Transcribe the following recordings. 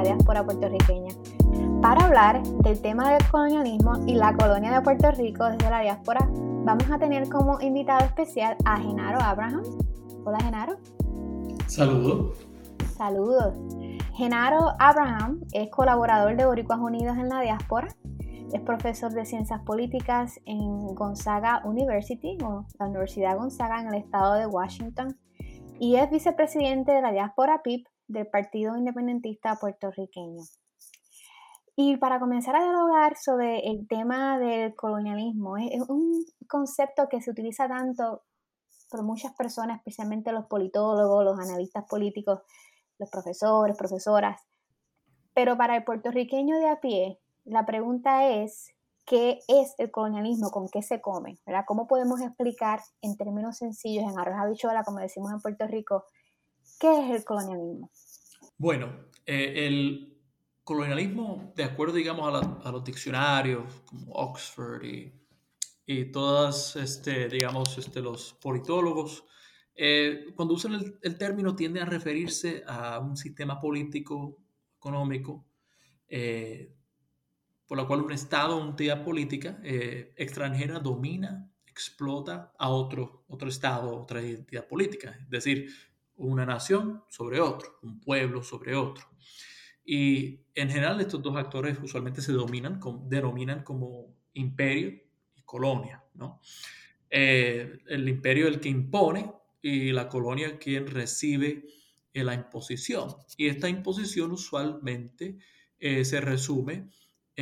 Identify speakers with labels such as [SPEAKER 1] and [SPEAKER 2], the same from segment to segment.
[SPEAKER 1] La diáspora puertorriqueña. Para hablar del tema del colonialismo y la colonia de Puerto Rico desde la diáspora, vamos a tener como invitado especial a Genaro Abraham. Hola Genaro.
[SPEAKER 2] Saludos.
[SPEAKER 1] Saludos. Genaro Abraham es colaborador de Boricuas Unidos en la diáspora. Es profesor de Ciencias Políticas en Gonzaga University, o la Universidad Gonzaga en el estado de Washington y es vicepresidente de la diáspora PIP del Partido Independentista Puertorriqueño. Y para comenzar a dialogar sobre el tema del colonialismo, es un concepto que se utiliza tanto por muchas personas, especialmente los politólogos, los analistas políticos, los profesores, profesoras. Pero para el puertorriqueño de a pie, la pregunta es, qué es el colonialismo, con qué se come, ¿verdad? ¿Cómo podemos explicar en términos sencillos, en arroz habichuela, como decimos en Puerto Rico, qué es el colonialismo?
[SPEAKER 2] Bueno, eh, el colonialismo, de acuerdo, digamos, a, los diccionarios como Oxford y, y todas, este, digamos, este, los politólogos, eh, cuando usan el, término tiende a referirse a un sistema político, económico, eh, por la cual un Estado o una entidad política extranjera domina, explota a otro, otro Estado otra entidad política, es decir, una nación sobre otro, un pueblo sobre otro. Y en general estos dos actores usualmente se dominan, denominan como imperio y colonia. ¿no? Eh, el imperio es el que impone y la colonia quien recibe eh, la imposición. Y esta imposición usualmente se resume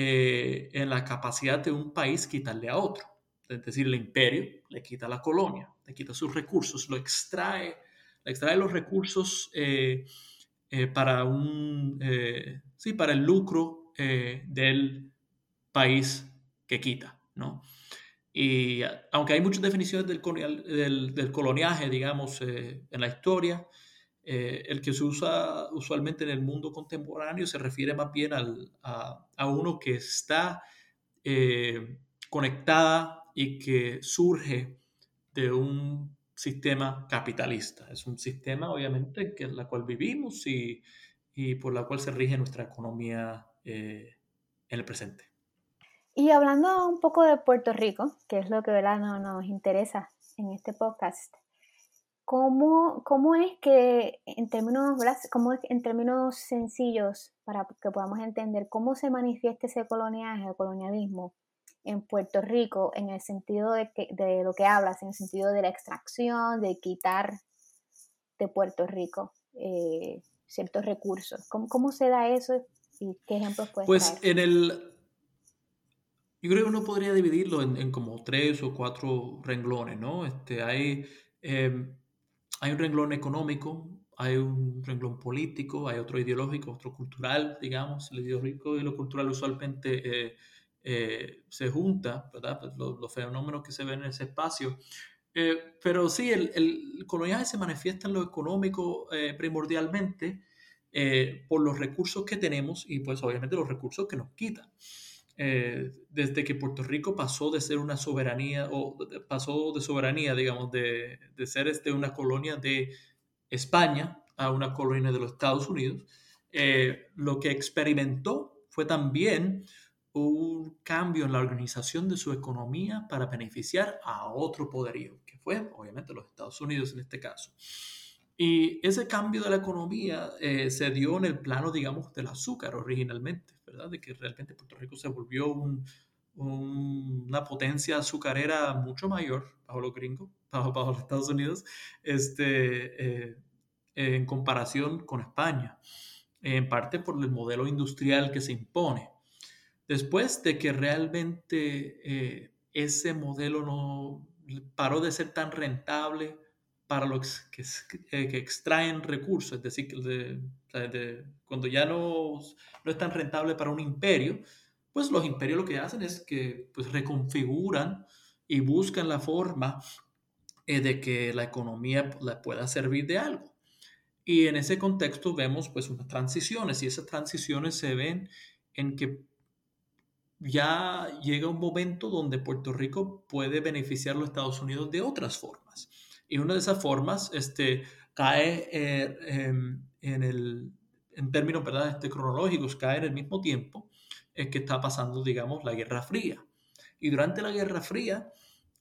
[SPEAKER 2] eh, en la capacidad de un país quitarle a otro. Es decir, el imperio le quita a la colonia, le quita sus recursos, lo extrae, extrae los recursos eh, eh, para, un, sí, para el lucro del país que quita. ¿no? Y aunque hay muchas definiciones del, del, del coloniaje, digamos, en la historia, eh, el que se usa usualmente en el mundo contemporáneo se refiere más bien a, uno que está eh, conectada y que surge de un sistema capitalista. Es un sistema, obviamente, es la cual vivimos y, por la cual se rige nuestra economía eh, en el presente.
[SPEAKER 1] Y hablando un poco de Puerto Rico, que es lo que ¿verdad? nos interesa en este podcast, ¿Cómo, ¿Cómo, es que en términos, cómo es, en términos sencillos, para que podamos entender cómo se manifiesta ese coloniaje colonialismo en Puerto Rico en el sentido de, que, de lo que hablas, en el sentido de la extracción, de quitar de Puerto Rico eh, ciertos recursos? ¿Cómo, ¿Cómo, se da eso y qué ejemplos puedes
[SPEAKER 2] Pues en el... Yo creo que uno podría dividirlo en, en como tres o cuatro renglones, ¿no? Este, hay... Em, hay un renglón económico, hay un renglón político, hay otro ideológico, otro cultural, digamos. El ideológico y lo cultural usualmente eh, eh, se junta, ¿verdad? Pues los, fenómenos que se ven en ese espacio. Eh, pero sí, el, el, coloniaje se manifiesta en lo económico primordialmente por los recursos que tenemos y pues obviamente los recursos que nos quitan. Eh, desde que Puerto Rico pasó de ser una soberanía, o pasó de soberanía, digamos, de, de ser este, una colonia de España a una colonia de los Estados Unidos, eh, lo que experimentó fue también un cambio en la organización de su economía para beneficiar a otro poderío, que fue obviamente los Estados Unidos en este caso. Y ese cambio de la economía eh, se dio en el plano, digamos, del azúcar originalmente. De que realmente Puerto Rico se volvió una potencia azucarera mucho mayor bajo los gringos, bajo, los Estados Unidos, este, eh, en comparación con España, en parte por el modelo industrial que se impone. Después de que realmente eh, ese modelo no paró de ser tan rentable para los que, que extraen recursos, es decir, cuando ya no, no es tan rentable para un imperio, pues los imperios lo que hacen es que pues, reconfiguran y buscan la forma eh, de que la economía la pueda servir de algo. Y en ese contexto vemos pues unas transiciones y esas transiciones se ven en que ya llega un momento donde Puerto Rico puede beneficiar a los Estados Unidos de otras formas. Y una de esas formas este, cae eh, em, en, el, en términos ¿verdad? Este, cronológicos, cae en el mismo tiempo es que está pasando, digamos, la Guerra Fría. Y durante la Guerra Fría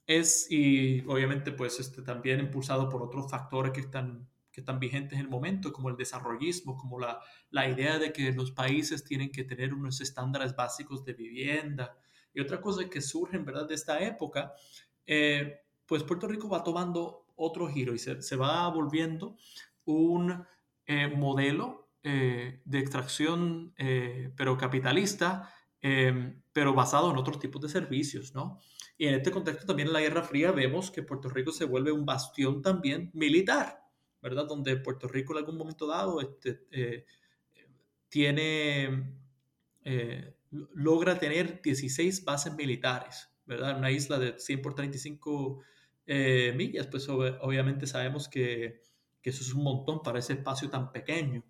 [SPEAKER 2] es, y obviamente pues este, también impulsado por otros factores que están, que están vigentes en el momento, como el desarrollismo, como la, la idea de que los países tienen que tener unos estándares básicos de vivienda. Y otra cosa que surge, ¿verdad?, de esta época, eh, pues Puerto Rico va tomando otro giro y se, se va volviendo un eh, modelo eh, de extracción, eh, pero capitalista, em, pero basado en otros tipos de servicios, ¿no? Y en este contexto también en la Guerra Fría vemos que Puerto Rico se vuelve un bastión también militar, ¿verdad? Donde Puerto Rico en algún momento dado este, eh, tiene, logra tener 16 bases militares, ¿verdad? Una isla de 100 por 35 millas, pues obviamente sabemos que, que eso es un montón para ese espacio tan pequeño.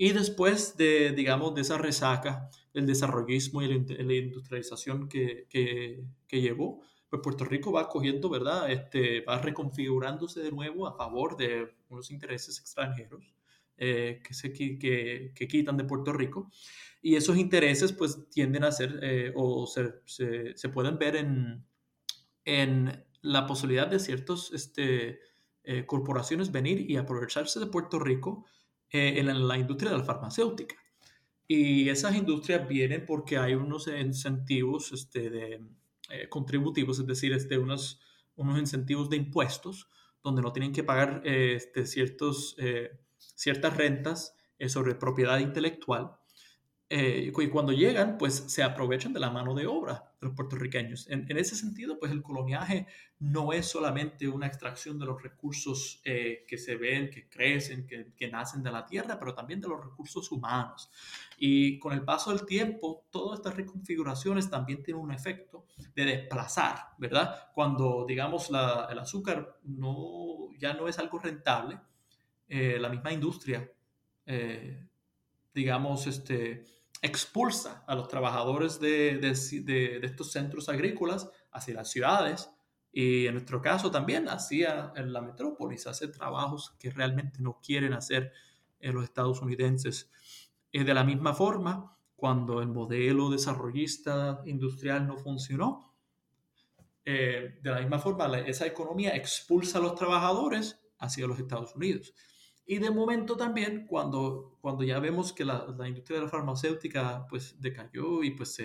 [SPEAKER 2] Y después de, digamos, de esa resaca, el desarrollismo y la industrialización que, que, que llevó, pues Puerto Rico va cogiendo, ¿verdad? Este, va reconfigurándose de nuevo a favor de unos intereses extranjeros eh, que, se, que, que, quitan de Puerto Rico. Y esos intereses pues tienden a ser eh, o se, se, se, pueden ver en, en la posibilidad de ciertas este, eh, corporaciones venir y aprovecharse de Puerto Rico eh, en la industria de la farmacéutica. Y esas industrias vienen porque hay unos incentivos este, de, eh, contributivos, es decir, este, unos, unos incentivos de impuestos, donde no tienen que pagar este, ciertos, eh, ciertas rentas sobre propiedad intelectual eh, y cuando llegan, pues se aprovechan de la mano de obra de los puertorriqueños. En, ese sentido, pues el coloniaje no es solamente una extracción de los recursos eh, que se ven, que crecen, que, que, nacen de la tierra, pero también de los recursos humanos. Y con el paso del tiempo, todas estas reconfiguraciones también tienen un efecto de desplazar, ¿verdad? Cuando, digamos, la, el azúcar no, ya no es algo rentable, eh, la misma industria, digamos, este expulsa a los trabajadores de, de, estos centros agrícolas hacia las ciudades y en nuestro caso también hacia la metrópolis, hace trabajos que realmente no quieren hacer en los estadounidenses. Y de la misma forma, cuando el modelo desarrollista industrial no funcionó, eh, de la misma forma esa economía expulsa a los trabajadores hacia los Estados Unidos. Y de momento también, cuando, cuando ya vemos que la, la industria de la farmacéutica pues decayó y pues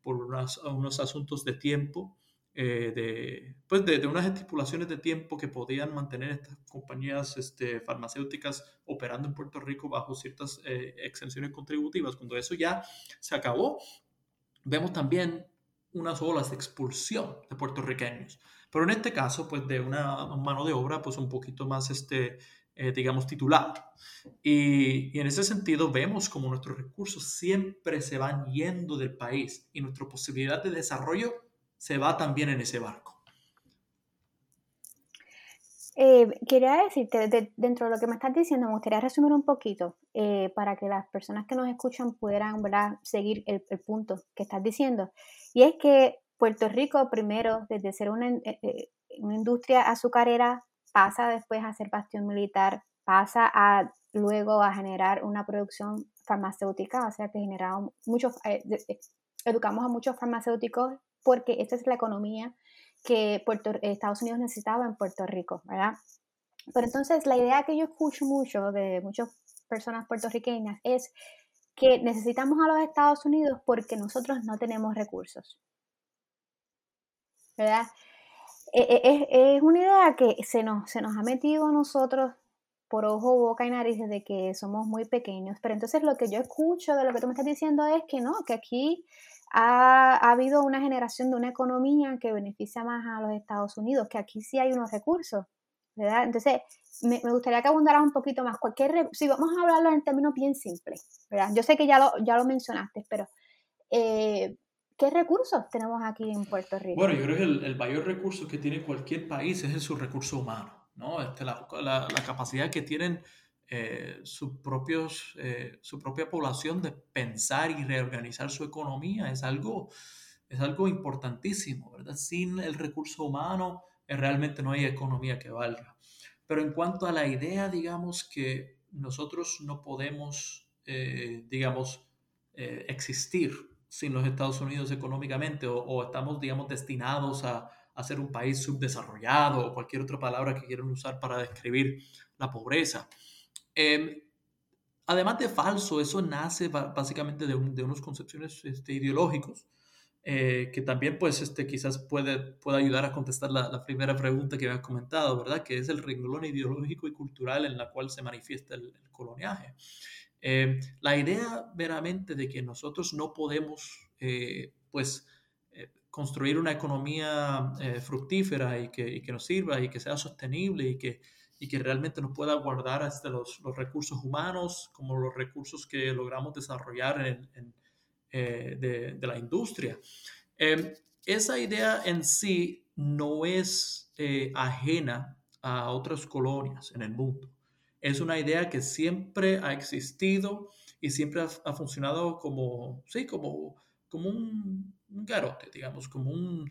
[SPEAKER 2] por unos asuntos de tiempo, eh, de, pues de, de, unas estipulaciones de tiempo que podían mantener estas compañías este, farmacéuticas operando en Puerto Rico bajo ciertas eh, exenciones contributivas, cuando eso ya se acabó, vemos también unas olas de expulsión de puertorriqueños. Pero en este caso, pues de una mano de obra, pues un poquito más este, eh, digamos, titulado. Y, y, en ese sentido vemos como nuestros recursos siempre se van yendo del país y nuestra posibilidad de desarrollo se va también en ese barco.
[SPEAKER 1] Eh, quería decirte, dentro de lo que me estás diciendo, me gustaría resumir un poquito eh, para que las personas que nos escuchan puedan ¿verdad? seguir el, el, punto que estás diciendo. Y es que Puerto Rico, primero, desde ser una, eh, una industria azucarera pasa después a ser bastión militar, pasa a luego a generar una producción farmacéutica, o sea que generamos muchos, eh, educamos a muchos farmacéuticos porque esta es la economía que Puerto, Estados Unidos necesitaba en Puerto Rico, ¿verdad? Pero entonces la idea que yo escucho mucho de muchas personas puertorriqueñas es que necesitamos a los Estados Unidos porque nosotros no tenemos recursos, ¿verdad? E, e, es, una idea que se nos, se nos ha metido a nosotros por ojo, boca y nariz desde que somos muy pequeños. Pero entonces lo que yo escucho de lo que tú me estás diciendo es que no, que aquí ha, ha, habido una generación de una economía que beneficia más a los Estados Unidos, que aquí sí hay unos recursos. ¿verdad? Entonces, me, gustaría que abundaras un poquito más. Cualquier, si vamos a hablarlo en términos bien simples, ¿verdad? Yo sé que ya lo, ya lo mencionaste, pero eh, ¿qué recursos tenemos aquí en Puerto Rico?
[SPEAKER 2] Bueno, yo creo que el, mayor recurso que tiene cualquier país es su recurso humano, ¿no? Este, la, la, capacidad que tienen eh, propios, eh, su propia población de pensar y reorganizar su economía es algo, es algo importantísimo, ¿verdad? Sin el recurso humano realmente no hay economía que valga. Pero en cuanto a la idea, digamos que nosotros no podemos, eh, digamos, eh, existir sin los Estados Unidos económicamente o, estamos, digamos, destinados a, a, ser un país subdesarrollado o cualquier otra palabra que quieran usar para describir la pobreza. Em, además de falso, eso nace básicamente de, de unas concepciones este, ideológicos eh, que también pues este, quizás puede, puede ayudar a contestar la, la, primera pregunta que habías comentado, ¿verdad? Que es el renglón ideológico y cultural en la cual se manifiesta el, coloniaje. Eh, la idea veramente de que nosotros no podemos eh, pues construir una economía fructífera y que, nos sirva y que sea sostenible y que, realmente nos pueda guardar hasta los, los recursos humanos como los recursos que logramos desarrollar eh, de, la industria. Esa idea en sí no es eh, ajena a otras colonias en el mundo. Es una idea que siempre ha existido y siempre ha, funcionado como, sí, como, como un, garote, digamos, como un,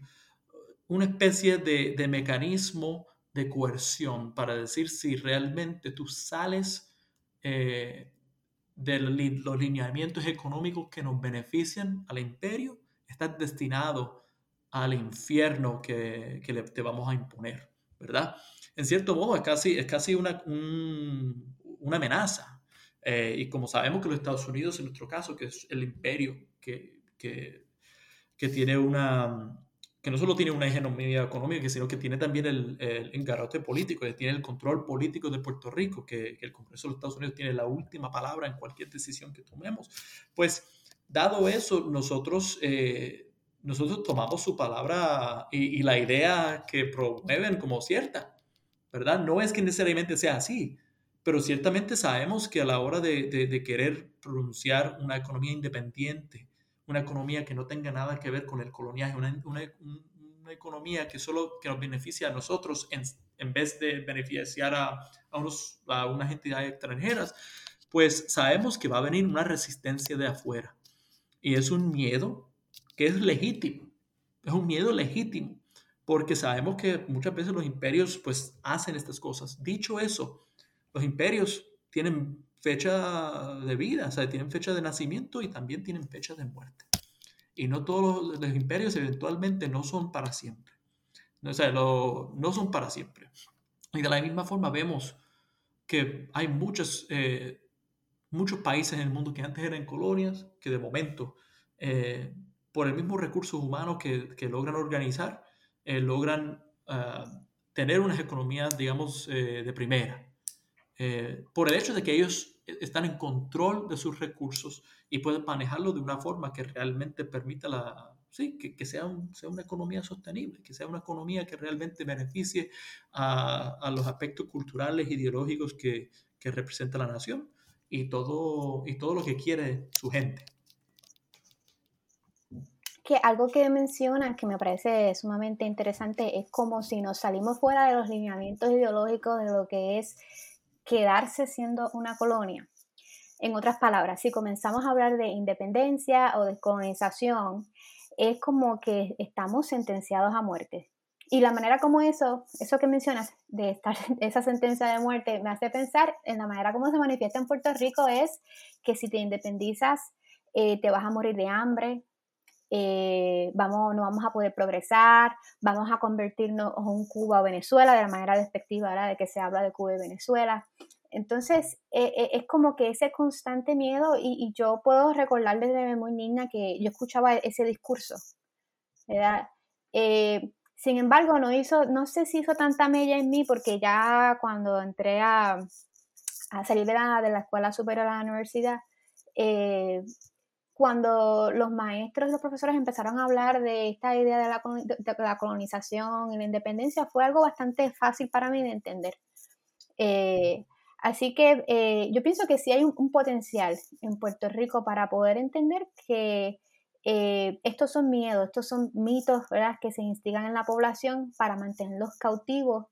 [SPEAKER 2] una especie de, de, mecanismo de coerción para decir si realmente tú sales eh, de los lineamientos económicos que nos benefician al imperio, está destinado al infierno que, que te vamos a imponer, ¿verdad? En cierto modo es casi, es casi una, una amenaza. Eh, y como sabemos que los Estados Unidos, en nuestro caso, que es el imperio que, que, que tiene una, que no solo tiene una hegemonía económica, sino que tiene también el, el engarrote político, que tiene el control político de Puerto Rico, que, el Congreso de los Estados Unidos tiene la última palabra en cualquier decisión que tomemos. Pues, dado eso, nosotros, eh, nosotros tomamos su palabra y, la idea que promueven como cierta, ¿verdad? No es que necesariamente sea así, pero ciertamente sabemos que a la hora de, querer pronunciar una economía independiente, una economía que no tenga nada que ver con el coloniaje, una, economía que solo que nos beneficia a nosotros en, en vez de beneficiar a, a, unos, a unas entidades extranjeras, pues sabemos que va a venir una resistencia de afuera. Y es un miedo que es legítimo, es un miedo legítimo, porque sabemos que muchas veces los imperios pues hacen estas cosas. Dicho eso, los imperios tienen fecha de vida, o sea, tienen fecha de nacimiento y también tienen fecha de muerte. Y no todos los, imperios eventualmente no son para siempre. O sea, no son para siempre. Y de la misma forma vemos que hay muchos, eh, muchos países en el mundo que antes eran colonias, que de momento, eh, por el mismo recursos humanos que, que logran organizar, eh, logran ah, tener unas economías, digamos, de primera. Eh, por el hecho de que ellos e, están en control de sus recursos y pueden manejarlo de una forma que realmente permita la, sí, que, sea, sea, una economía sostenible, que sea una economía que realmente beneficie a, a los aspectos culturales, ideológicos que, que, representa la nación y todo, y todo lo que quiere su gente.
[SPEAKER 1] Que algo que mencionan que me parece sumamente interesante es como si nos salimos fuera de los lineamientos ideológicos de lo que es quedarse siendo una colonia. En otras palabras, si comenzamos a hablar de independencia o de colonización, es como que estamos sentenciados a muerte. Y la manera como eso, eso que mencionas de estar, esa sentencia de muerte, me hace pensar en la manera como se manifiesta en Puerto Rico es que si te independizas, eh, te vas a morir de hambre, eh, vamos, no vamos a poder progresar, vamos a convertirnos en un Cuba o Venezuela de la manera despectiva de que se habla de Cuba y Venezuela. Entonces, eh, eh, es como que ese constante miedo y, yo puedo recordar desde muy niña que yo escuchaba ese discurso, ¿verdad? sin embargo, no hizo, no sé si hizo tanta mella en mí porque ya cuando entré a, a salir de la, de la escuela superior a la universidad, cuando los maestros y los profesores empezaron a hablar de esta idea de la, colonización y la independencia, fue algo bastante fácil para mí de entender. Eh, así que eh, yo pienso que sí hay un, potencial en Puerto Rico para poder entender que eh, estos son miedos, estos son mitos ¿verdad? que se instigan en la población para mantenerlos cautivos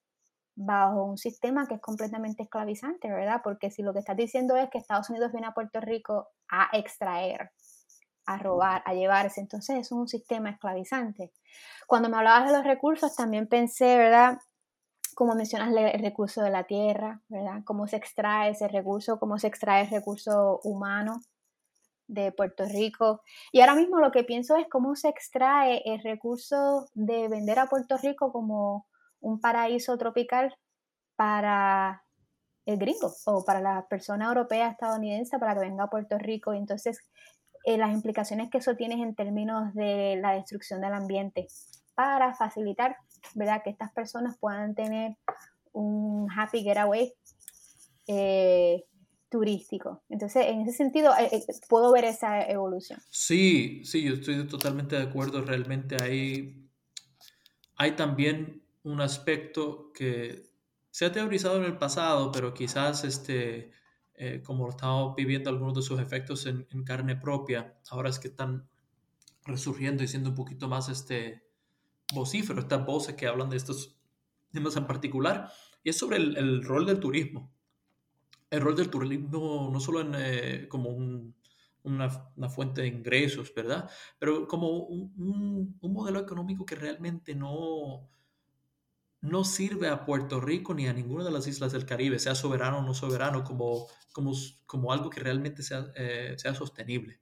[SPEAKER 1] bajo un sistema que es completamente esclavizante, ¿verdad? Porque si lo que estás diciendo es que Estados Unidos viene a Puerto Rico a extraer, a robar, a llevarse, entonces es un sistema esclavizante. Cuando me hablabas de los recursos, también pensé, ¿verdad? Como mencionas el recurso de la tierra, ¿verdad? Cómo se extrae ese recurso, cómo se extrae el recurso humano de Puerto Rico. Y ahora mismo lo que pienso es cómo se extrae el recurso de vender a Puerto Rico como un paraíso tropical para el gringo o para la persona europea estadounidense para que venga a Puerto Rico. Y entonces eh, las implicaciones que eso tiene en términos de la destrucción del ambiente para facilitar ¿verdad? que estas personas puedan tener un happy getaway eh, turístico. Entonces, en ese sentido, eh, puedo ver esa evolución.
[SPEAKER 2] Sí, sí, yo estoy totalmente de acuerdo. Realmente hay, hay también un aspecto que se ha teorizado en el pasado, pero quizás este, eh, como estamos viviendo algunos de sus efectos en, carne propia, ahora es que están resurgiendo y siendo un poquito más este, vocífero, estas voces que hablan de estos temas en particular, y es sobre el, rol del turismo. El rol del turismo no solo en, eh, como una, fuente de ingresos, ¿verdad? Pero como un modelo económico que realmente no, no sirve a Puerto Rico ni a ninguna de las islas del Caribe, sea soberano o no soberano, como, como, como algo que realmente sea, eh, sea sostenible.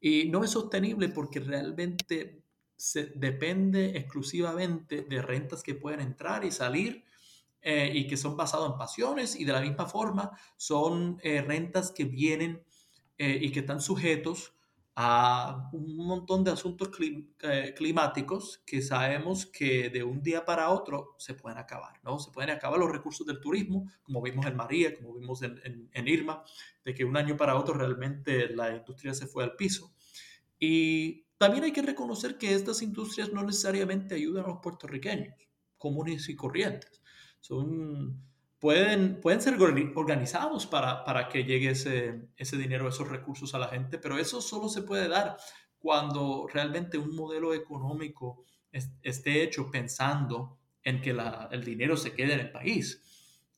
[SPEAKER 2] Y no es sostenible porque realmente se depende exclusivamente de rentas que pueden entrar y salir eh, y que son basadas en pasiones y de la misma forma son eh, rentas que vienen y que están sujetos a un montón de asuntos eh, climáticos que sabemos que de un día para otro se pueden acabar, ¿no? Se pueden acabar los recursos del turismo, como vimos en María, como vimos en, en, Irma, de que un año para otro realmente la industria se fue al piso. Y también hay que reconocer que estas industrias no necesariamente ayudan a los puertorriqueños, comunes y corrientes. Son pueden, pueden ser organizados para, para que llegue ese, ese dinero, esos recursos a la gente, pero eso solo se puede dar cuando realmente un modelo económico esté hecho pensando en que el dinero se quede en el país.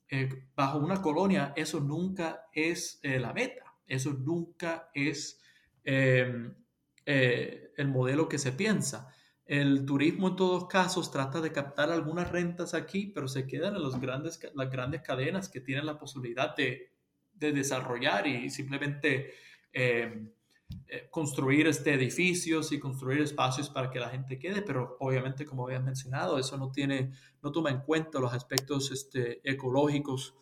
[SPEAKER 2] Eh, bajo una colonia eso nunca es eh, la meta, eso nunca es em, eh, el modelo que se piensa. El turismo en todos casos trata de captar algunas rentas aquí, pero se quedan en los grandes, las grandes cadenas que tienen la posibilidad de, desarrollar y simplemente em, eh, construir este edificios y construir espacios para que la gente quede, pero obviamente, como habías mencionado, eso no, tiene, no toma en cuenta los aspectos este, ecológicos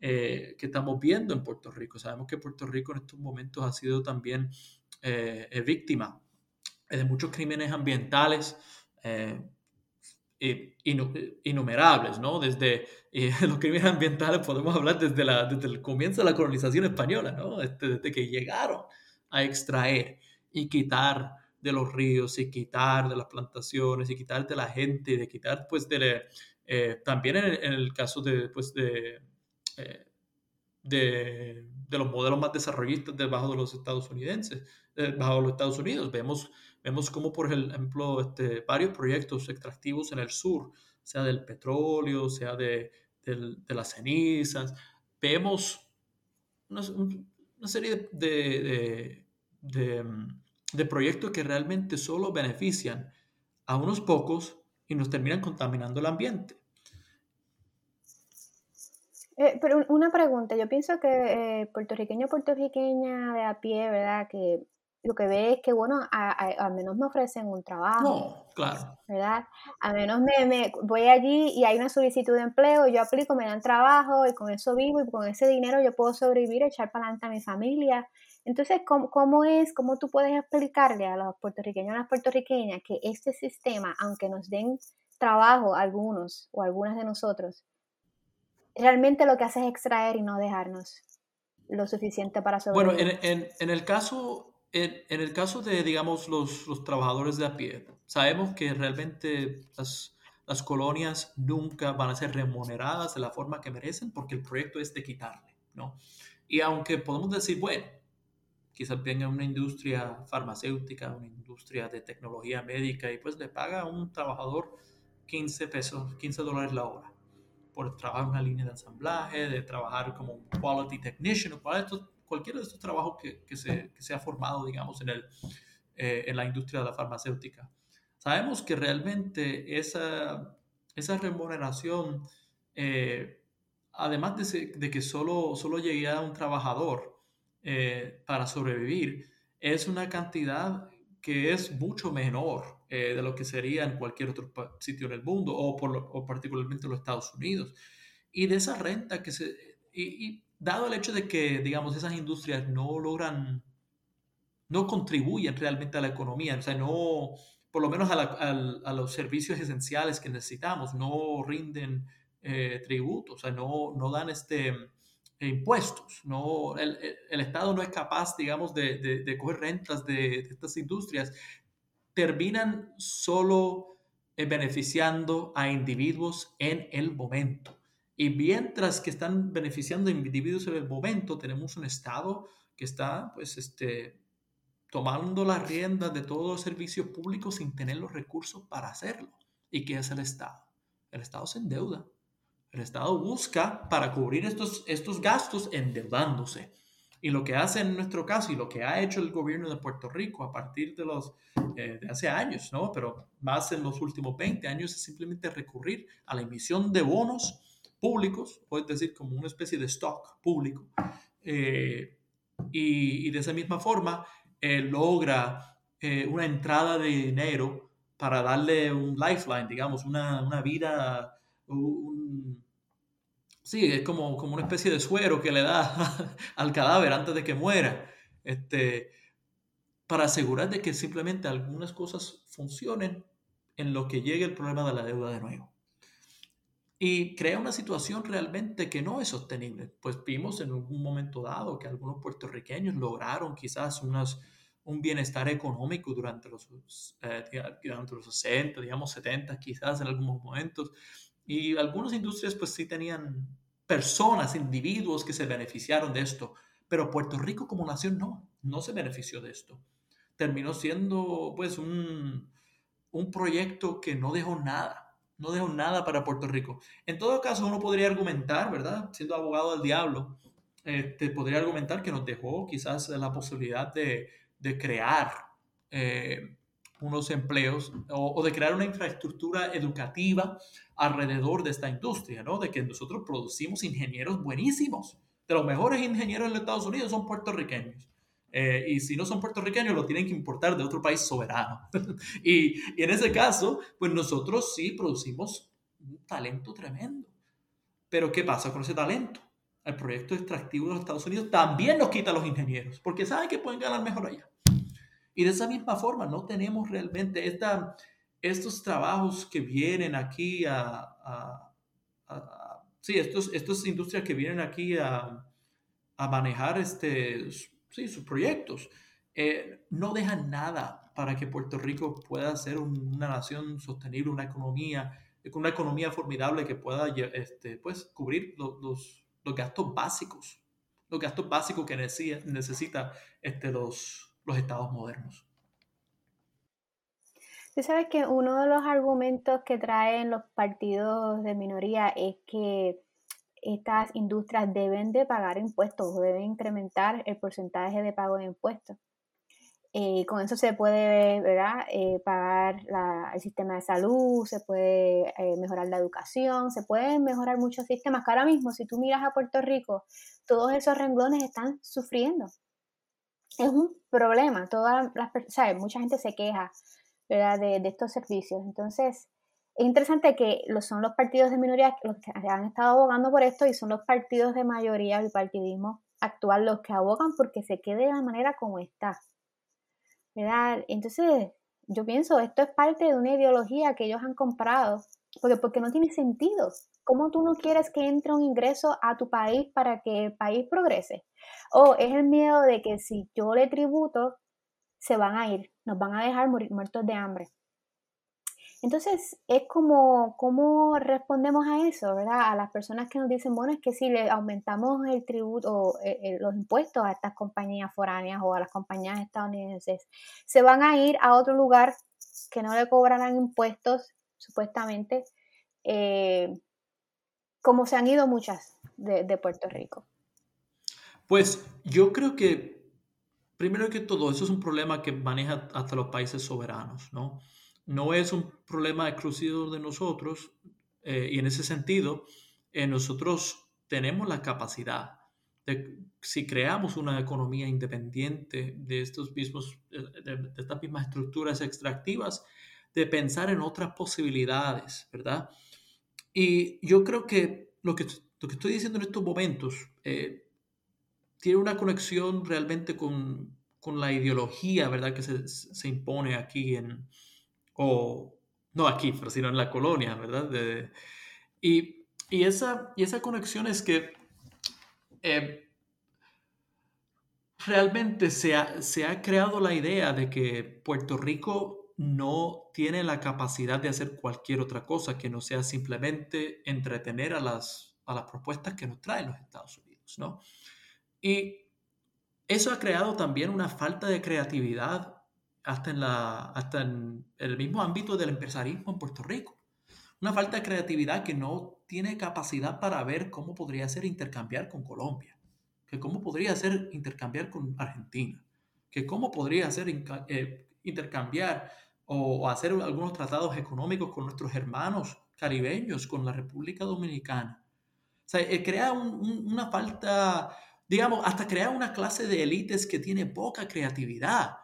[SPEAKER 2] eh, que estamos viendo en Puerto Rico. Sabemos que Puerto Rico en estos momentos ha sido también eh, víctima de muchos crímenes ambientales eh, innumerables, ¿no? Desde los crímenes ambientales podemos hablar desde, la, desde el comienzo de la colonización española, ¿no? Este, desde, que llegaron a extraer y quitar de los ríos y quitar de las plantaciones y quitar de la gente, de quitar pues de, eh, también en, el caso de, pues, de, eh, de, de, los modelos más desarrollistas debajo de los estadounidenses, bajo los Estados Unidos, vemos Vemos como, por ejemplo, este, varios proyectos extractivos en el sur, sea del petróleo, sea de, las cenizas, vemos una, serie de, de, proyectos que realmente solo benefician a unos pocos y nos terminan contaminando el ambiente.
[SPEAKER 1] Eh, pero una pregunta, yo pienso que eh, puertorriqueño puertorriqueña de a pie, ¿verdad? Que lo que ve es que, bueno, al menos me ofrecen un trabajo.
[SPEAKER 2] No, claro.
[SPEAKER 1] ¿Verdad? Al menos me, voy allí y hay una solicitud de empleo, yo aplico, me dan trabajo y con eso vivo y con ese dinero yo puedo sobrevivir, echar para adelante a mi familia. Entonces, ¿cómo, ¿cómo, es, cómo tú puedes explicarle a los puertorriqueños y a las puertorriqueñas que este sistema, aunque nos den trabajo algunos o algunas de nosotros, realmente lo que hace es extraer y no dejarnos lo suficiente para
[SPEAKER 2] sobrevivir? Bueno, en, en, en el caso en, el caso de, digamos, los, los, trabajadores de a pie, sabemos que realmente las, las colonias nunca van a ser remuneradas de la forma que merecen porque el proyecto es de quitarle, ¿no? Y aunque podemos decir, bueno, quizás venga una industria farmacéutica, una industria de tecnología médica y pues le paga a un trabajador 15 pesos, 15 dólares la hora por trabajar en una línea de ensamblaje, de trabajar como un quality technician o cualquiera de estos trabajos que, que, se, que se, ha formado, digamos, en, el, eh, en la industria de la farmacéutica. Sabemos que realmente esa, esa remuneración, eh, además de, que solo, solo llegue a un trabajador eh, para sobrevivir, es una cantidad que es mucho menor de lo que sería en cualquier otro sitio en el mundo o, por o particularmente en los Estados Unidos. Y de esa renta que se... Y, dado el hecho de que, digamos, esas industrias no logran, no contribuyen realmente a la economía, o sea, no, por lo menos a, a, los servicios esenciales que necesitamos, no rinden eh, tributos, o sea, no, no dan este impuestos. No, el, el, Estado no es capaz, digamos, de, de, de coger rentas de, de, estas industrias. Terminan solo eh, beneficiando a individuos en el momento. Y mientras que están beneficiando individuos en el momento, tenemos un Estado que está, pues, este, tomando las riendas de todos los servicios públicos sin tener los recursos para hacerlo. ¿Y qué es el Estado? El Estado se endeuda el Estado busca para cubrir estos, estos gastos endeudándose. Y lo que hace en nuestro caso y lo que ha hecho el gobierno de Puerto Rico a partir de los eh, de hace años, ¿no? Pero más en los últimos 20 años es simplemente recurrir a la emisión de bonos públicos, puedes decir como una especie de stock público. Eh, y, de esa misma forma eh, logra una entrada de dinero para darle un lifeline, digamos, una, una vida un, sí, es como, como una especie de suero que le da al cadáver antes de que muera, este, para asegurar de que simplemente algunas cosas funcionen en lo que llegue el problema de la deuda de nuevo. Y crea una situación realmente que no es sostenible. Pues vimos en algún momento dado que algunos puertorriqueños lograron quizás unas, un bienestar económico durante los, eh, durante los 60, digamos 70, quizás en algunos momentos, y algunas industrias pues sí tenían personas, individuos que se beneficiaron de esto, pero Puerto Rico como nación no, no se benefició de esto. Terminó siendo pues un, un proyecto que no dejó nada, no dejó nada para Puerto Rico. En todo caso, uno podría argumentar, ¿verdad? Siendo abogado del diablo, eh, te podría argumentar que nos dejó quizás la posibilidad de, de crear eh, unos empleos o, de crear una infraestructura educativa alrededor de esta industria, ¿no? De que nosotros producimos ingenieros buenísimos. De los mejores ingenieros en los Estados Unidos son puertorriqueños. Eh, y si no son puertorriqueños, lo tienen que importar de otro país soberano. y, y, en ese caso, pues nosotros sí producimos un talento tremendo. Pero ¿qué pasa con ese talento? El proyecto extractivo de los Estados Unidos también nos quita a los ingenieros, porque saben que pueden ganar mejor allá. Y de esa misma forma, no tenemos realmente esta, estos trabajos que vienen aquí a, a, sí, estos, estas industrias que vienen aquí a, a manejar este, sí, sus proyectos, eh, no dejan nada para que Puerto Rico pueda ser una nación sostenible, una economía, con una economía formidable que pueda este, pues, cubrir los, los, los gastos básicos, los gastos básicos que necesita, necesita este, los, los estados modernos.
[SPEAKER 1] Tú sabes que uno de los argumentos que traen los partidos de minoría es que estas industrias deben de pagar impuestos o deben incrementar el porcentaje de pago de impuestos. Eh, con eso se puede ¿verdad? Eh, pagar el sistema de salud, se puede eh, mejorar la educación, se pueden mejorar muchos sistemas que ahora mismo, si tú miras a Puerto Rico, todos esos renglones están sufriendo es un problema. Todas las, ¿sabes? Mucha gente se queja ¿verdad? De, estos servicios. Entonces, es interesante que son los partidos de minoría los que han estado abogando por esto y son los partidos de mayoría, el partidismo actual, los que abogan porque se quede de la manera como está. ¿verdad? Entonces, yo pienso, esto es parte de una ideología que ellos han comprado, porque, porque no tiene sentido. ¿Cómo tú no quieres que entre un ingreso a tu país para que el país progrese? O es el miedo de que si yo le tributo se van a ir, nos van a dejar muertos de hambre. Entonces, es como, ¿cómo respondemos a eso, verdad? A las personas que nos dicen, bueno, es que si le aumentamos el tributo o eh, eh, los impuestos a estas compañías foráneas o a las compañías estadounidenses, se van a ir a otro lugar que no le cobrarán impuestos, supuestamente, eh, como se han ido muchas de Puerto Rico.
[SPEAKER 2] Pues yo creo que, primero que todo, eso es un problema que maneja hasta los países soberanos, ¿no? No es un problema exclusivo de nosotros eh, y en ese sentido eh, nosotros tenemos la capacidad de, si creamos una economía independiente de, estos mismos, de, estas mismas estructuras extractivas, de pensar en otras posibilidades, ¿verdad? Y yo creo que lo que, lo que estoy diciendo en estos momentos eh, tiene una conexión realmente con, con, la ideología, ¿verdad? Que se, se impone aquí en, o no aquí, pero sino en la colonia, ¿verdad? y, esa, y esa conexión es que eh, realmente se ha, se ha creado la idea de que Puerto Rico no tiene la capacidad de hacer cualquier otra cosa que no sea simplemente entretener a las, a las propuestas que nos traen los Estados Unidos, ¿no? Y eso ha creado también una falta de creatividad hasta en, la, hasta en el mismo ámbito del empresarismo en Puerto Rico. Una falta de creatividad que no tiene capacidad para ver cómo podría ser intercambiar con Colombia, que cómo podría ser intercambiar con Argentina, que cómo podría ser eh, intercambiar o, hacer algunos tratados económicos con nuestros hermanos caribeños, con la República Dominicana. O sea, eh, crea una falta, digamos, hasta crea una clase de élites que tiene poca creatividad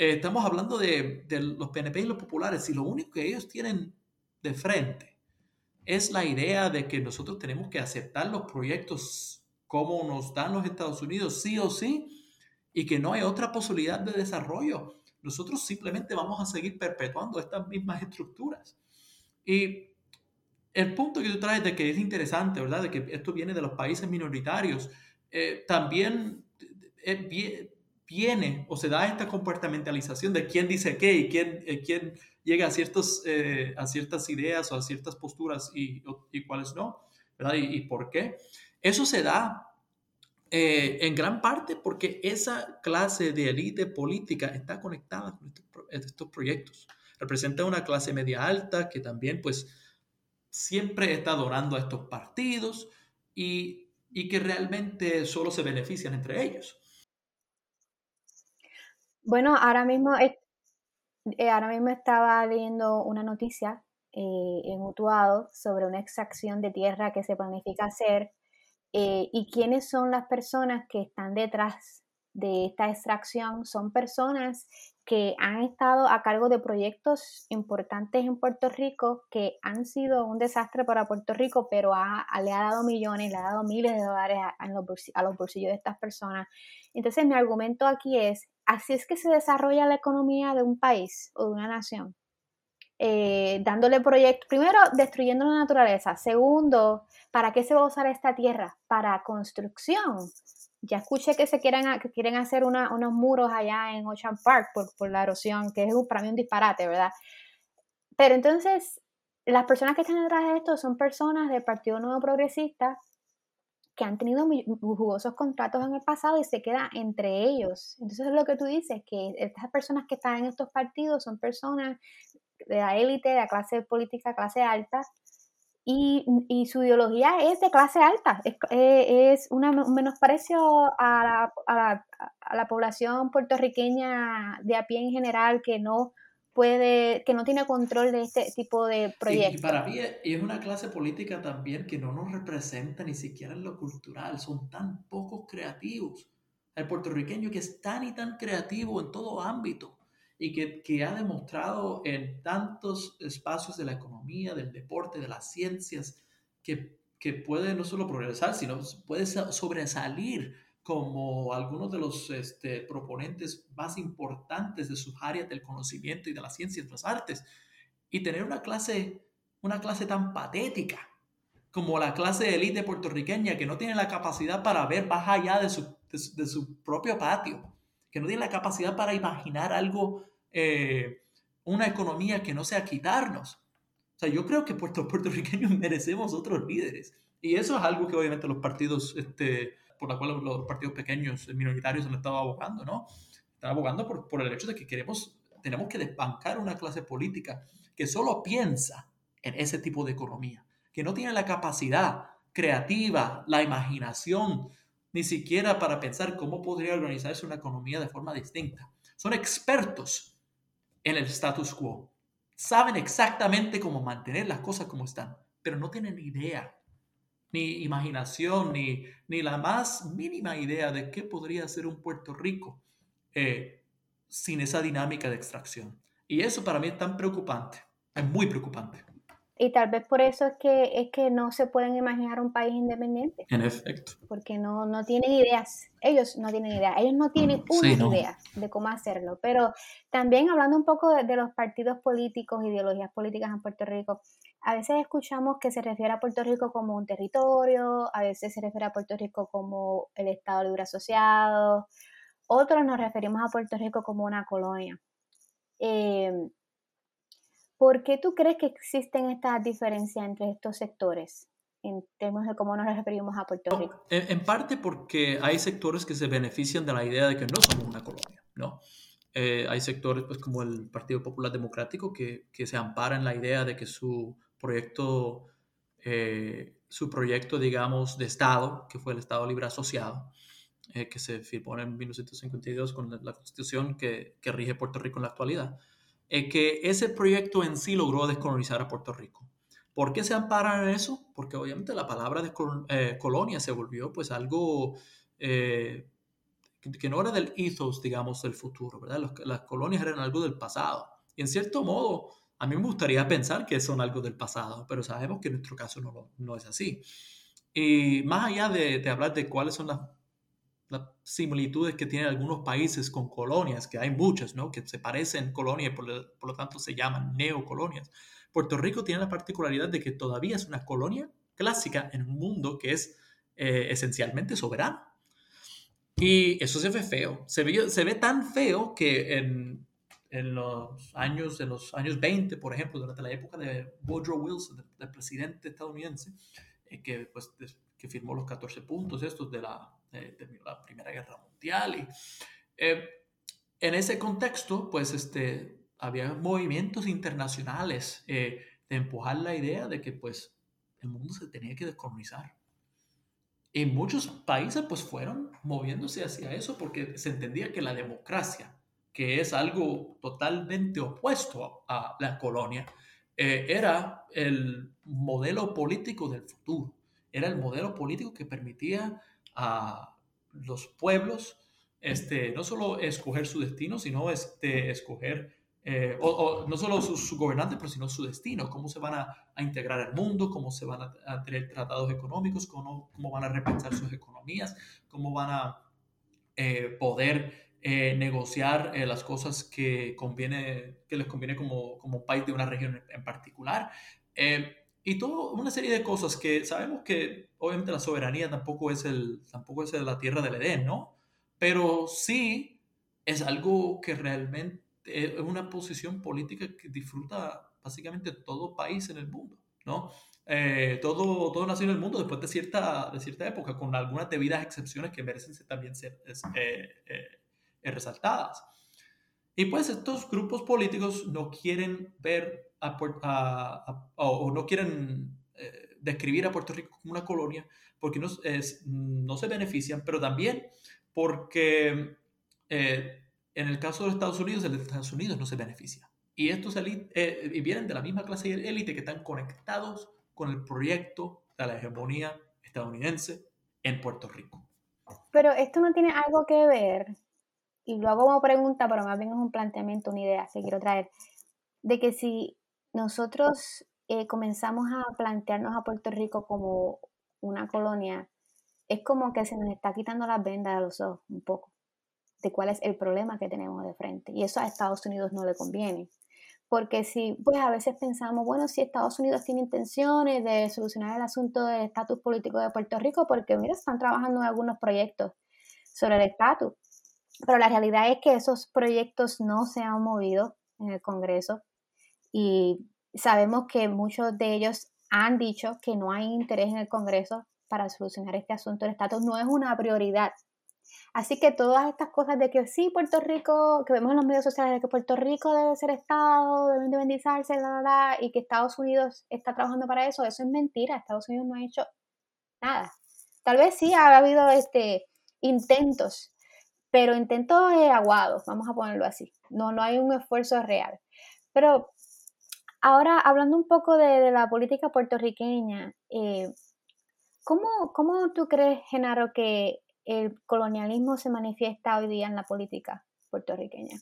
[SPEAKER 2] eh, estamos hablando de, los PNP y los populares, y lo único que ellos tienen de frente es la idea de que nosotros tenemos que aceptar los proyectos como nos dan los Estados Unidos, sí o sí, y que no hay otra posibilidad de desarrollo. Nosotros simplemente vamos a seguir perpetuando estas mismas estructuras. Y el punto que tú traes de que es interesante, ¿verdad? De que esto viene de los países minoritarios, eh, también es bien, viene o se da esta comportamentalización de quién dice qué y quién, eh, quién llega a, ciertos, eh, a ciertas ideas o a ciertas posturas y, y cuáles no, ¿verdad? Y, por qué. Eso se da eh, en gran parte porque esa clase de élite política está conectada con estos, proyectos. Representa una clase media alta que también pues siempre está adorando a estos partidos y, y que realmente solo se benefician entre ellos.
[SPEAKER 1] Bueno, ahora mismo, eh, ahora mismo estaba leyendo una noticia eh, en Utuado sobre una extracción de tierra que se planifica hacer eh, y quiénes son las personas que están detrás de esta extracción. Son personas que han estado a cargo de proyectos importantes en Puerto Rico que han sido un desastre para Puerto Rico, pero le ha dado millones, le ha dado miles de dólares a, los bolsillos de estas personas. Entonces mi argumento aquí es, así es que se desarrolla la economía de un país o de una nación. Eh, dándole proyectos, primero destruyendo la naturaleza, segundo, ¿para qué se va a usar esta tierra? Para construcción. Ya escuché que se quieren, que quieren hacer unos muros allá en Ocean Park por, la erosión, que es para mí un disparate, ¿verdad? Pero entonces, las personas que están detrás de esto son personas del Partido Nuevo Progresista que han tenido jugosos contratos en el pasado y se queda entre ellos. Entonces es lo que tú dices, que estas personas que están en estos partidos son personas de la élite, de la clase política, clase alta, y, y, su ideología es de clase alta, es, eh, es un menosprecio a la, a, la, a la, población puertorriqueña de a pie en general que no puede, que no tiene control de este tipo de proyectos.
[SPEAKER 2] Y, para mí es una clase política también que no nos representa ni siquiera en lo cultural, son tan pocos creativos. El puertorriqueño que es tan y tan creativo en todo ámbito y que, que, ha demostrado en tantos espacios de la economía, del deporte, de las ciencias, que, que puede no solo progresar, sino puede sobresalir como algunos de los este, proponentes más importantes de sus áreas del conocimiento y de las ciencias y las artes, y tener una clase, una clase tan patética como la clase de élite puertorriqueña que no tiene la capacidad para ver más allá de su, de su propio patio que no tienen la capacidad para imaginar algo, eh, una economía que no sea quitarnos. O sea, yo creo que puerto, puertorriqueños merecemos otros líderes. Y eso es algo que obviamente los partidos, este, por la cual los partidos pequeños, minoritarios han estado abogando, ¿no? Están abogando por, por el hecho de que queremos, tenemos que desbancar una clase política que solo piensa en ese tipo de economía, que no tiene la capacidad creativa, la imaginación, ni siquiera para pensar cómo podría organizarse una economía de forma distinta. Son expertos en el status quo. Saben exactamente cómo mantener las cosas como están, pero no tienen idea, ni imaginación, ni, ni la más mínima idea de qué podría ser un Puerto Rico eh, sin esa dinámica de extracción. Y eso para mí es tan preocupante, es muy preocupante.
[SPEAKER 1] Y tal vez por eso es que, es que no se pueden imaginar un país independiente.
[SPEAKER 2] En efecto.
[SPEAKER 1] Porque no, no tienen ideas. Ellos no tienen ideas. Ellos no tienen una idea de cómo hacerlo. Pero también hablando un poco de, los partidos políticos, ideologías políticas en Puerto Rico, a veces escuchamos que se refiere a Puerto Rico como un territorio, a veces se refiere a Puerto Rico como el Estado Libre Asociado, otros nos referimos a Puerto Rico como una colonia. Eh, ¿Por qué tú crees que existen estas diferencias entre estos sectores en términos de cómo nos referimos a Puerto Rico?
[SPEAKER 2] En, parte porque hay sectores que se benefician de la idea de que no somos una colonia, ¿no? Eh, hay sectores pues, como el Partido Popular Democrático que, que, se ampara en la idea de que su proyecto, eh, su proyecto, digamos, de Estado, que fue el Estado Libre Asociado, eh, que se firmó en 1952 con la, constitución que, que rige Puerto Rico en la actualidad, es que ese proyecto en sí logró descolonizar a Puerto Rico. ¿Por qué se amparan en eso? Porque obviamente la palabra de eh, colonia se volvió pues algo eh, que no era del ethos, digamos, del futuro, ¿verdad? las colonias eran algo del pasado. Y en cierto modo, a mí me gustaría pensar que son algo del pasado, pero sabemos que en nuestro caso no, es así. Y más allá de, de hablar de cuáles son las las similitudes que tienen algunos países con colonias, que hay muchas, ¿no? Que se parecen colonias y por, lo tanto se llaman neocolonias. Puerto Rico tiene la particularidad de que todavía es una colonia clásica en un mundo que es eh, esencialmente soberano. Y eso se ve feo. Se ve, se ve tan feo que en, en, los años, en los años 20, por ejemplo, durante la época de Woodrow Wilson, del, presidente estadounidense, eh, que, pues, que firmó los 14 puntos estos de la eh, terminó la Primera Guerra Mundial. Y, eh, en ese contexto, pues este, había movimientos internacionales eh, de empujar la idea de que pues el mundo se tenía que descolonizar. Y muchos países pues fueron moviéndose hacia eso porque se entendía que la democracia, que es algo totalmente opuesto a la colonia, era el modelo político del futuro, era el modelo político que permitía a los pueblos este, no solo escoger su destino, sino este, escoger, eh, o, no solo su, gobernante, pero sino su destino, cómo se van a, integrar al mundo, cómo se van a, tener tratados económicos, cómo, cómo, van a repensar sus economías, cómo van a eh, poder eh, negociar las cosas que, conviene, que les conviene como, como país de una región en particular y toda una serie de cosas que sabemos que obviamente la soberanía tampoco es, el, tampoco es la tierra del Edén, ¿no? Pero sí es algo que realmente es una posición política que disfruta básicamente todo país en el mundo, ¿no? Eh, todo, todo nació en el mundo después de cierta, de cierta época, con algunas debidas excepciones que merecen también ser eh, eh, resaltadas. Y pues estos grupos políticos no quieren ver o no quieren eh, describir a Puerto Rico como una colonia porque no se benefician, pero también porque eh, en el caso de los Estados Unidos, el de Estados Unidos no se beneficia. Y estos eh, vienen de la misma clase de élite que están conectados con el proyecto de la hegemonía estadounidense en Puerto Rico.
[SPEAKER 1] Pero esto no tiene algo que ver, y lo hago como pregunta, pero más bien es un planteamiento, una idea que quiero traer, de que si nosotros eh, comenzamos a plantearnos a Puerto Rico como una colonia, es como que se nos está quitando las vendas de los ojos un poco de cuál es el problema que tenemos de frente. Y eso a Estados Unidos no le conviene. Porque si, pues a veces pensamos, bueno, si Estados Unidos tiene intenciones de solucionar el asunto del estatus político de Puerto Rico, porque mira, están trabajando en algunos proyectos sobre el estatus. Pero la realidad es que esos proyectos no se han movido en el Congreso y sabemos que muchos de ellos han dicho que no hay interés en el Congreso para solucionar este asunto. El estatus no es una prioridad. Así que todas estas cosas de que sí, Puerto Rico, que vemos en los medios sociales de que Puerto Rico debe ser Estado, debe independizarse, la, la, y que Estados Unidos está trabajando para eso, eso es mentira. Estados Unidos no ha hecho nada. Tal vez sí ha habido este, intentos, pero intentos aguados, vamos a ponerlo así. No, no hay un esfuerzo real. Pero ahora, hablando un poco de, la política puertorriqueña, eh, ¿cómo, ¿cómo tú crees, Genaro, que el colonialismo se manifiesta hoy día en la política puertorriqueña?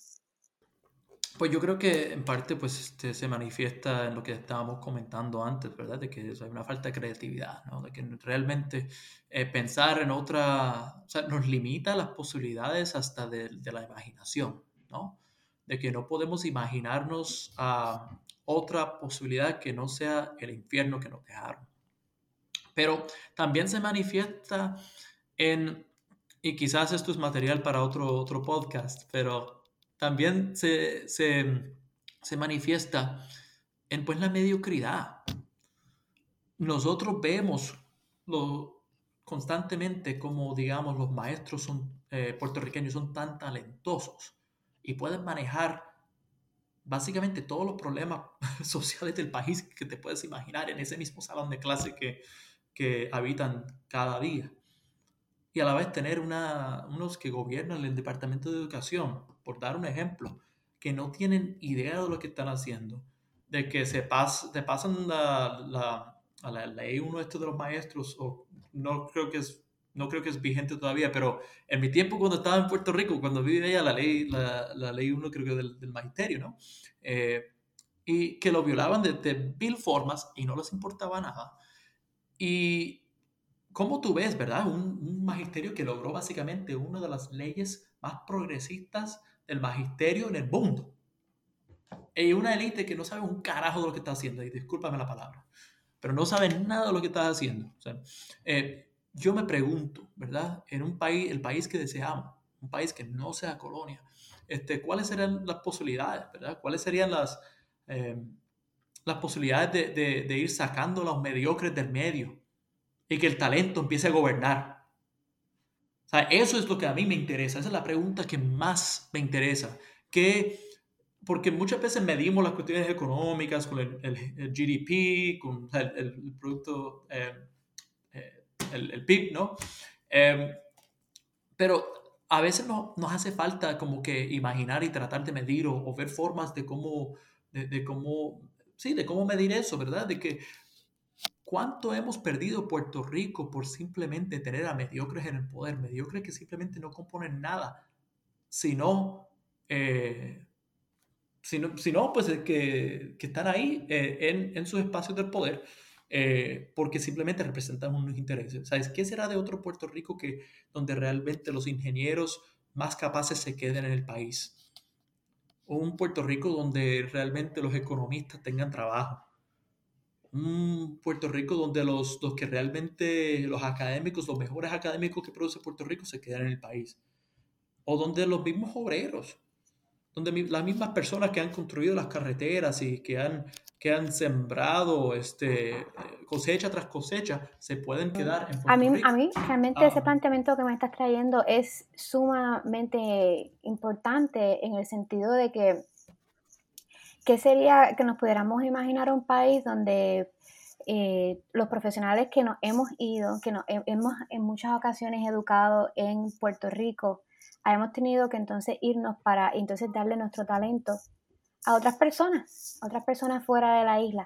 [SPEAKER 2] Pues yo creo que en parte pues este, se manifiesta en lo que estábamos comentando antes, ¿verdad? De que hay una falta de creatividad, ¿no? De que realmente eh, pensar en otra, o sea, nos limita las posibilidades hasta de, de, la imaginación, ¿no? De que no podemos imaginarnos a otra posibilidad que no sea el infierno que nos dejaron. Pero también se manifiesta en, y quizás esto es material para otro, otro podcast, pero también se, se, manifiesta en pues la mediocridad. Nosotros vemos lo, constantemente como, digamos, los maestros son, eh, puertorriqueños son tan talentosos y pueden manejar básicamente todos los problemas sociales del país que te puedes imaginar en ese mismo salón de clase que, que habitan cada día y a la vez tener una, unos que gobiernan el Departamento de Educación, por dar un ejemplo, que no tienen idea de lo que están haciendo, de que se pas, te pasan la, la, a la ley uno de estos de los maestros, o no creo que es no creo que es vigente todavía, pero en mi tiempo cuando estaba en Puerto Rico, cuando viví allá, la ley, la, la ley 1 creo que del, del magisterio, ¿no? Eh, y que lo violaban de, de mil formas y no les importaba nada. Y ¿Cómo tú ves, verdad? Un, magisterio que logró básicamente una de las leyes más progresistas del magisterio en el mundo. Y una élite que no sabe un carajo de lo que está haciendo, y discúlpame la palabra, pero no sabe nada de lo que está haciendo. Eh, yo me pregunto, ¿verdad? En un país, el país que deseamos, un país que no sea colonia, este, ¿cuáles serían las posibilidades, ¿verdad? ¿Cuáles serían las, eh, las posibilidades de, de, de ir sacando a los mediocres del medio? y que el talento empiece a gobernar. O sea, eso es lo que a mí me interesa, esa es la pregunta que más me interesa, que, porque muchas veces medimos las cuestiones económicas con el, GDP, con el, producto, eh, eh, el, PIB, ¿no? Em, pero a veces no, nos hace falta como que imaginar y tratar de medir o, ver formas de cómo, de, de, cómo, sí, de cómo medir eso, ¿verdad? De que ¿Cuánto hemos perdido Puerto Rico por simplemente tener a mediocres en el poder? Mediocres que simplemente no componen nada, sino, eh, sino, sino pues que, que están ahí eh, en, en, sus espacios del poder eh, porque simplemente representan unos intereses. ¿Sabes qué será de otro Puerto Rico que donde realmente los ingenieros más capaces se queden en el país? un Puerto Rico donde realmente los economistas tengan trabajo un Puerto Rico donde los, los que realmente, los académicos, los mejores académicos que produce Puerto Rico se quedan en el país. O donde los mismos obreros, donde las mismas personas que han construido las carreteras y que han, que han sembrado este, cosecha tras cosecha, se pueden quedar en Puerto
[SPEAKER 1] a mí,
[SPEAKER 2] Rico.
[SPEAKER 1] A mí realmente ese ah. planteamiento que me estás trayendo es sumamente importante en el sentido de que ¿Qué sería que nos pudiéramos imaginar un país donde eh, los profesionales que nos hemos ido, que nos hemos en muchas ocasiones educado en Puerto Rico, hayamos tenido que entonces irnos para entonces darle nuestro talento a otras personas, a otras personas fuera de la isla,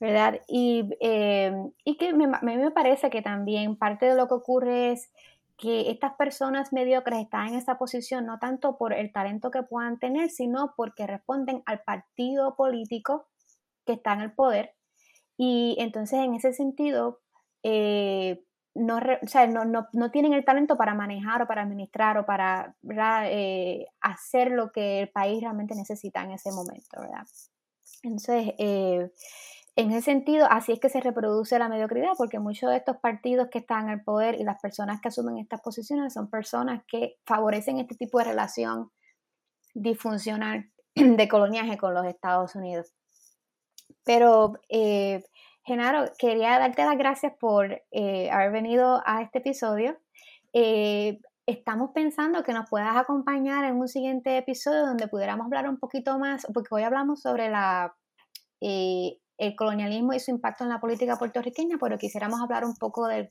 [SPEAKER 1] ¿verdad? Y, eh, y que a mí me parece que también parte de lo que ocurre es que estas personas mediocres están en esa posición no tanto por el talento que puedan tener, sino porque responden al partido político que está en el poder. Y entonces en ese sentido, eh, no, no, tienen el talento para manejar o para administrar o para eh, hacer lo que el país realmente necesita en ese momento, ¿verdad? Entonces, eh, en ese sentido, así es que se reproduce la mediocridad, porque muchos de estos partidos que están al poder y las personas que asumen estas posiciones son personas que favorecen este tipo de relación disfuncional de coloniaje con los Estados Unidos. Pero, eh, Genaro, quería darte las gracias por eh, haber venido a este episodio. Eh, estamos pensando que nos puedas acompañar en un siguiente episodio donde pudiéramos hablar un poquito más, porque hoy hablamos sobre la, el colonialismo y su impacto en la política puertorriqueña, pero quisiéramos hablar un poco del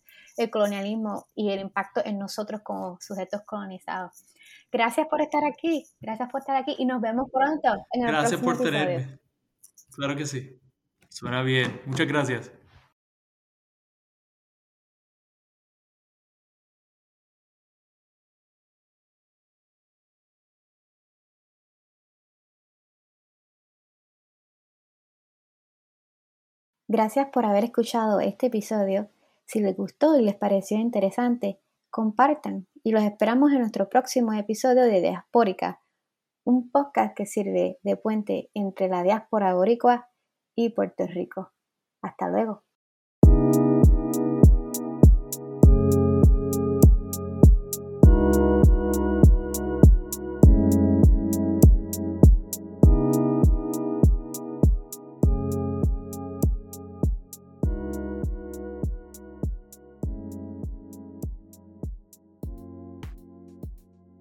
[SPEAKER 1] colonialismo y el impacto en nosotros como sujetos colonizados. Gracias por estar aquí, gracias por estar aquí y nos vemos pronto
[SPEAKER 2] en el gracias por tenerme. Claro que sí. Suena bien. Muchas gracias.
[SPEAKER 1] Gracias por haber escuchado este episodio. Si les gustó y les pareció interesante, compartan y los esperamos en nuestro próximo episodio de Diaspórica, un podcast que sirve de puente entre la diáspora boricua y Puerto Rico. Hasta luego.